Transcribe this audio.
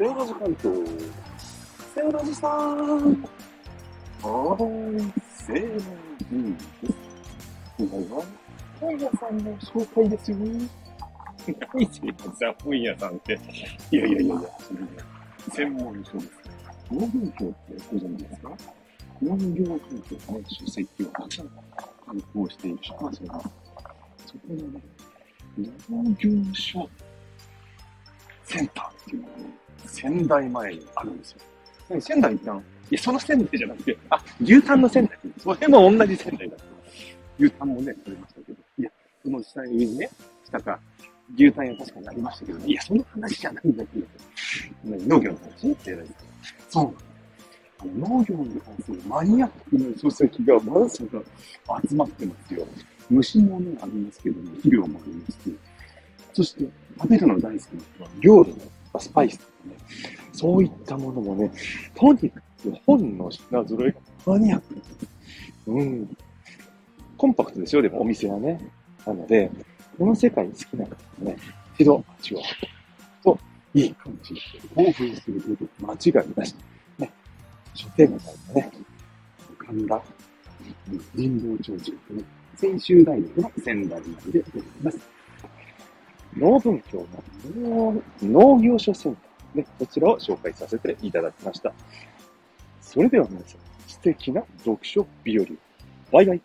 セオラジ関東。セオラジさん。はーい、セオラジです。今回は、本屋さんの紹介ですよ。何せさ、本屋さんって。いやいやいやいや、それね、専門書です。農業教ってご存知ですか農業関係の、書籍をたくさん刊行している出版社が、そこのね、農業。書センター、仙台前にあるんですよ。仙台一旦、いや、その仙台じゃなくて、あ、牛タンの仙台それも同じ仙台だった。牛タンもね、取れましたけど、いや、その下に上にね、下か、牛タン屋確かにありましたけど、いや、その話じゃないんだけど、農業の話ってやられてそうな。の農業に関するマニアックな書籍がまさか集まってますよ。虫もね、ありますけども、肥料もありますし、そして、食べるの大好きな人は、料理のスパイス、そういったものもね、とにかく本の品揃えがマニアック。うん。コンパクトですよ、でもお店はね。なので、この世界好きな方はね、一度足を運ぶといいかもしれない。興奮すること間違いなし。ね、書店街のね、神田神保町中とね、専修大学の仙台内でございます。農文教の農農業書センター、ね、こちらを紹介させていただきました。それでは皆さん、素敵な読書日和。バイバイ。